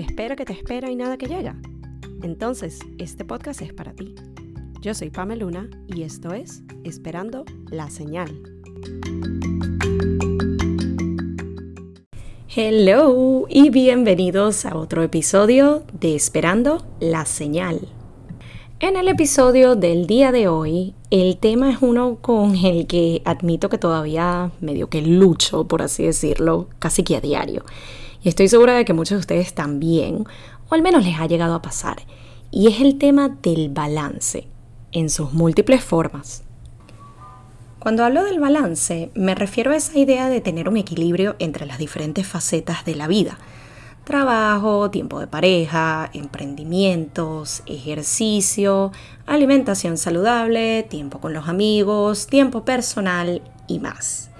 espera que te espera y nada que llega. Entonces, este podcast es para ti. Yo soy Pameluna y esto es Esperando la Señal. Hello y bienvenidos a otro episodio de Esperando la Señal. En el episodio del día de hoy, el tema es uno con el que admito que todavía medio que lucho, por así decirlo, casi que a diario. Y estoy segura de que muchos de ustedes también, o al menos les ha llegado a pasar. Y es el tema del balance, en sus múltiples formas. Cuando hablo del balance, me refiero a esa idea de tener un equilibrio entre las diferentes facetas de la vida. Trabajo, tiempo de pareja, emprendimientos, ejercicio, alimentación saludable, tiempo con los amigos, tiempo personal y más.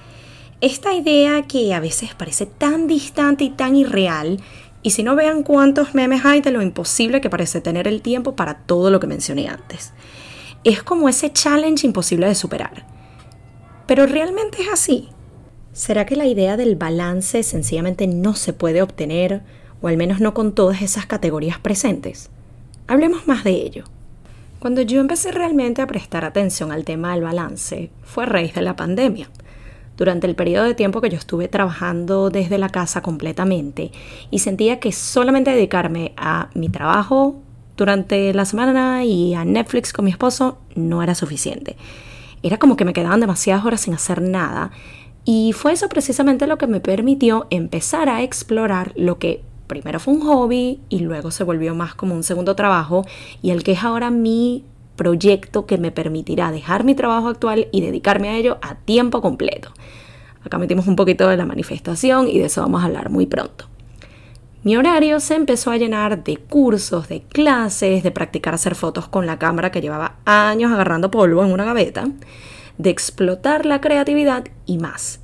Esta idea que a veces parece tan distante y tan irreal, y si no vean cuántos memes hay de lo imposible que parece tener el tiempo para todo lo que mencioné antes. Es como ese challenge imposible de superar. Pero realmente es así. ¿Será que la idea del balance sencillamente no se puede obtener, o al menos no con todas esas categorías presentes? Hablemos más de ello. Cuando yo empecé realmente a prestar atención al tema del balance, fue a raíz de la pandemia durante el periodo de tiempo que yo estuve trabajando desde la casa completamente y sentía que solamente dedicarme a mi trabajo durante la semana y a Netflix con mi esposo no era suficiente. Era como que me quedaban demasiadas horas sin hacer nada y fue eso precisamente lo que me permitió empezar a explorar lo que primero fue un hobby y luego se volvió más como un segundo trabajo y el que es ahora mi proyecto que me permitirá dejar mi trabajo actual y dedicarme a ello a tiempo completo. Acá metimos un poquito de la manifestación y de eso vamos a hablar muy pronto. Mi horario se empezó a llenar de cursos, de clases, de practicar hacer fotos con la cámara que llevaba años agarrando polvo en una gaveta, de explotar la creatividad y más.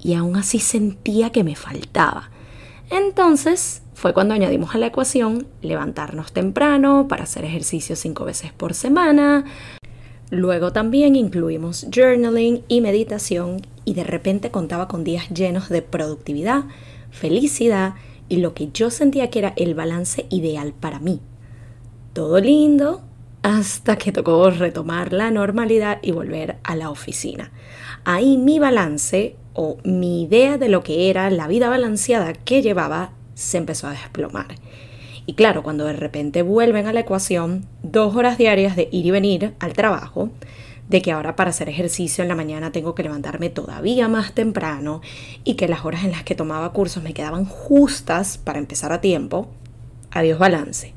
Y aún así sentía que me faltaba. Entonces fue cuando añadimos a la ecuación levantarnos temprano para hacer ejercicio cinco veces por semana. Luego también incluimos journaling y meditación y de repente contaba con días llenos de productividad, felicidad y lo que yo sentía que era el balance ideal para mí. Todo lindo hasta que tocó retomar la normalidad y volver a la oficina. Ahí mi balance o mi idea de lo que era la vida balanceada que llevaba se empezó a desplomar. Y claro, cuando de repente vuelven a la ecuación dos horas diarias de ir y venir al trabajo, de que ahora para hacer ejercicio en la mañana tengo que levantarme todavía más temprano y que las horas en las que tomaba cursos me quedaban justas para empezar a tiempo, adiós balance.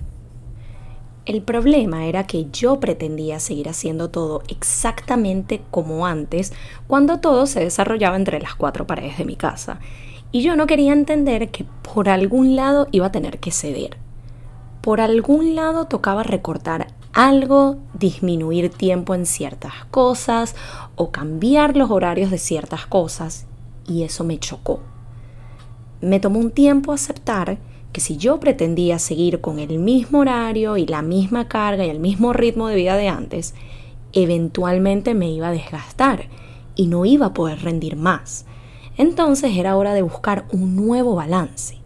El problema era que yo pretendía seguir haciendo todo exactamente como antes, cuando todo se desarrollaba entre las cuatro paredes de mi casa. Y yo no quería entender que por algún lado iba a tener que ceder. Por algún lado tocaba recortar algo, disminuir tiempo en ciertas cosas o cambiar los horarios de ciertas cosas. Y eso me chocó. Me tomó un tiempo aceptar que si yo pretendía seguir con el mismo horario y la misma carga y el mismo ritmo de vida de antes, eventualmente me iba a desgastar y no iba a poder rendir más. Entonces era hora de buscar un nuevo balance.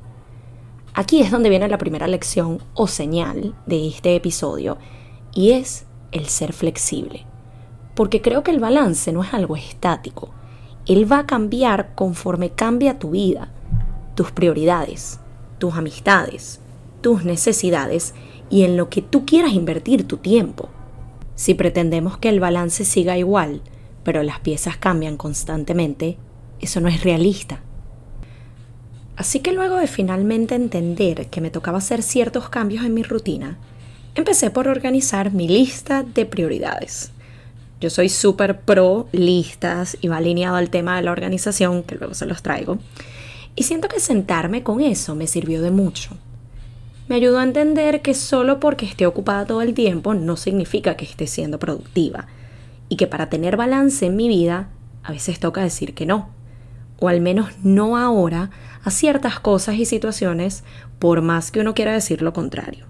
Aquí es donde viene la primera lección o señal de este episodio y es el ser flexible. Porque creo que el balance no es algo estático. Él va a cambiar conforme cambia tu vida, tus prioridades, tus amistades, tus necesidades y en lo que tú quieras invertir tu tiempo. Si pretendemos que el balance siga igual, pero las piezas cambian constantemente, eso no es realista. Así que luego de finalmente entender que me tocaba hacer ciertos cambios en mi rutina, empecé por organizar mi lista de prioridades. Yo soy súper pro listas y va alineado al tema de la organización, que luego se los traigo. Y siento que sentarme con eso me sirvió de mucho. Me ayudó a entender que solo porque esté ocupada todo el tiempo no significa que esté siendo productiva. Y que para tener balance en mi vida, a veces toca decir que no. O al menos no ahora a ciertas cosas y situaciones, por más que uno quiera decir lo contrario.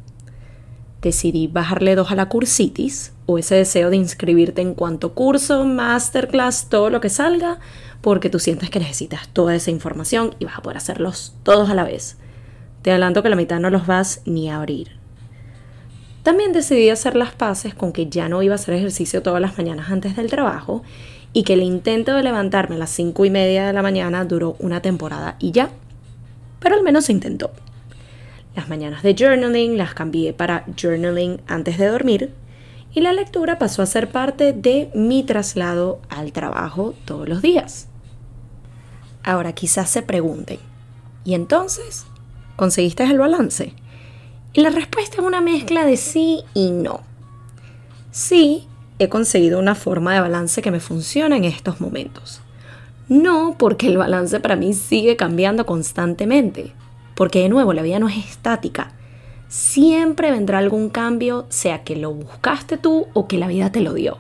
Decidí bajarle dos a la cursitis, o ese deseo de inscribirte en cuanto curso, masterclass, todo lo que salga, porque tú sientes que necesitas toda esa información y vas a poder hacerlos todos a la vez. Te adelanto que la mitad no los vas ni a abrir. También decidí hacer las paces con que ya no iba a hacer ejercicio todas las mañanas antes del trabajo y que el intento de levantarme a las 5 y media de la mañana duró una temporada y ya. Pero al menos se intentó. Las mañanas de journaling las cambié para journaling antes de dormir y la lectura pasó a ser parte de mi traslado al trabajo todos los días. Ahora quizás se pregunten, ¿y entonces? ¿Conseguiste el balance? Y la respuesta es una mezcla de sí y no. Sí, he conseguido una forma de balance que me funciona en estos momentos. No porque el balance para mí sigue cambiando constantemente, porque de nuevo la vida no es estática. Siempre vendrá algún cambio, sea que lo buscaste tú o que la vida te lo dio.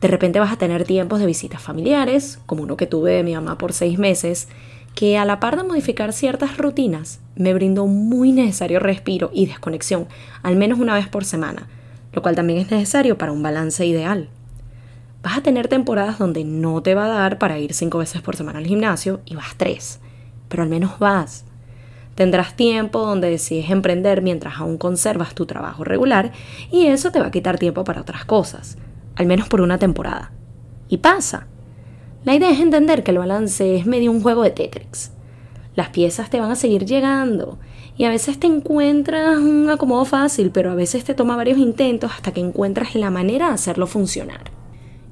De repente vas a tener tiempos de visitas familiares, como uno que tuve de mi mamá por seis meses, que a la par de modificar ciertas rutinas, me brindó muy necesario respiro y desconexión, al menos una vez por semana, lo cual también es necesario para un balance ideal. Vas a tener temporadas donde no te va a dar para ir cinco veces por semana al gimnasio y vas tres, pero al menos vas. Tendrás tiempo donde decides emprender mientras aún conservas tu trabajo regular y eso te va a quitar tiempo para otras cosas, al menos por una temporada. Y pasa. La idea es entender que el balance es medio un juego de Tetris. Las piezas te van a seguir llegando y a veces te encuentras un acomodo fácil, pero a veces te toma varios intentos hasta que encuentras la manera de hacerlo funcionar.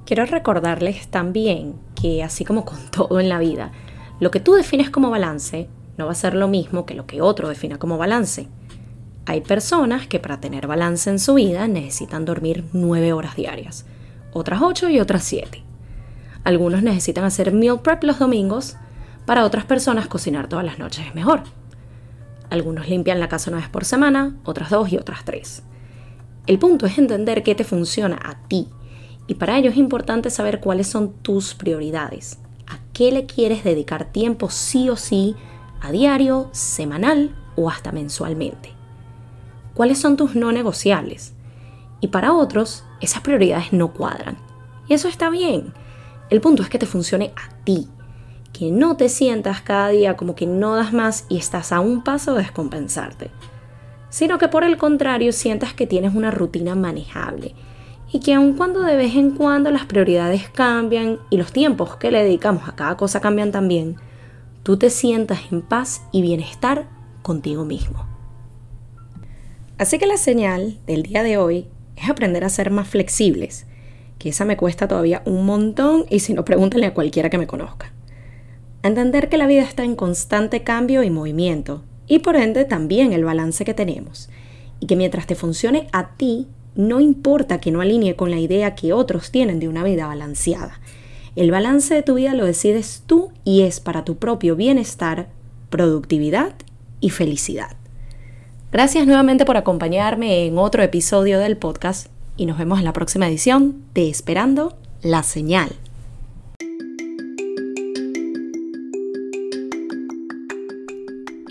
Quiero recordarles también que así como con todo en la vida, lo que tú defines como balance no va a ser lo mismo que lo que otro defina como balance. Hay personas que para tener balance en su vida necesitan dormir 9 horas diarias, otras 8 y otras 7. Algunos necesitan hacer meal prep los domingos, para otras personas cocinar todas las noches es mejor. Algunos limpian la casa una vez por semana, otras dos y otras tres. El punto es entender qué te funciona a ti y para ello es importante saber cuáles son tus prioridades, a qué le quieres dedicar tiempo sí o sí a diario, semanal o hasta mensualmente. ¿Cuáles son tus no negociables? Y para otros, esas prioridades no cuadran. Y eso está bien. El punto es que te funcione a ti. Que no te sientas cada día como que no das más y estás a un paso de descompensarte. Sino que por el contrario sientas que tienes una rutina manejable y que aun cuando de vez en cuando las prioridades cambian y los tiempos que le dedicamos a cada cosa cambian también, tú te sientas en paz y bienestar contigo mismo. Así que la señal del día de hoy es aprender a ser más flexibles, que esa me cuesta todavía un montón y si no pregúntale a cualquiera que me conozca. Entender que la vida está en constante cambio y movimiento, y por ende también el balance que tenemos, y que mientras te funcione a ti, no importa que no alinee con la idea que otros tienen de una vida balanceada, el balance de tu vida lo decides tú y es para tu propio bienestar, productividad y felicidad. Gracias nuevamente por acompañarme en otro episodio del podcast y nos vemos en la próxima edición de Esperando la Señal.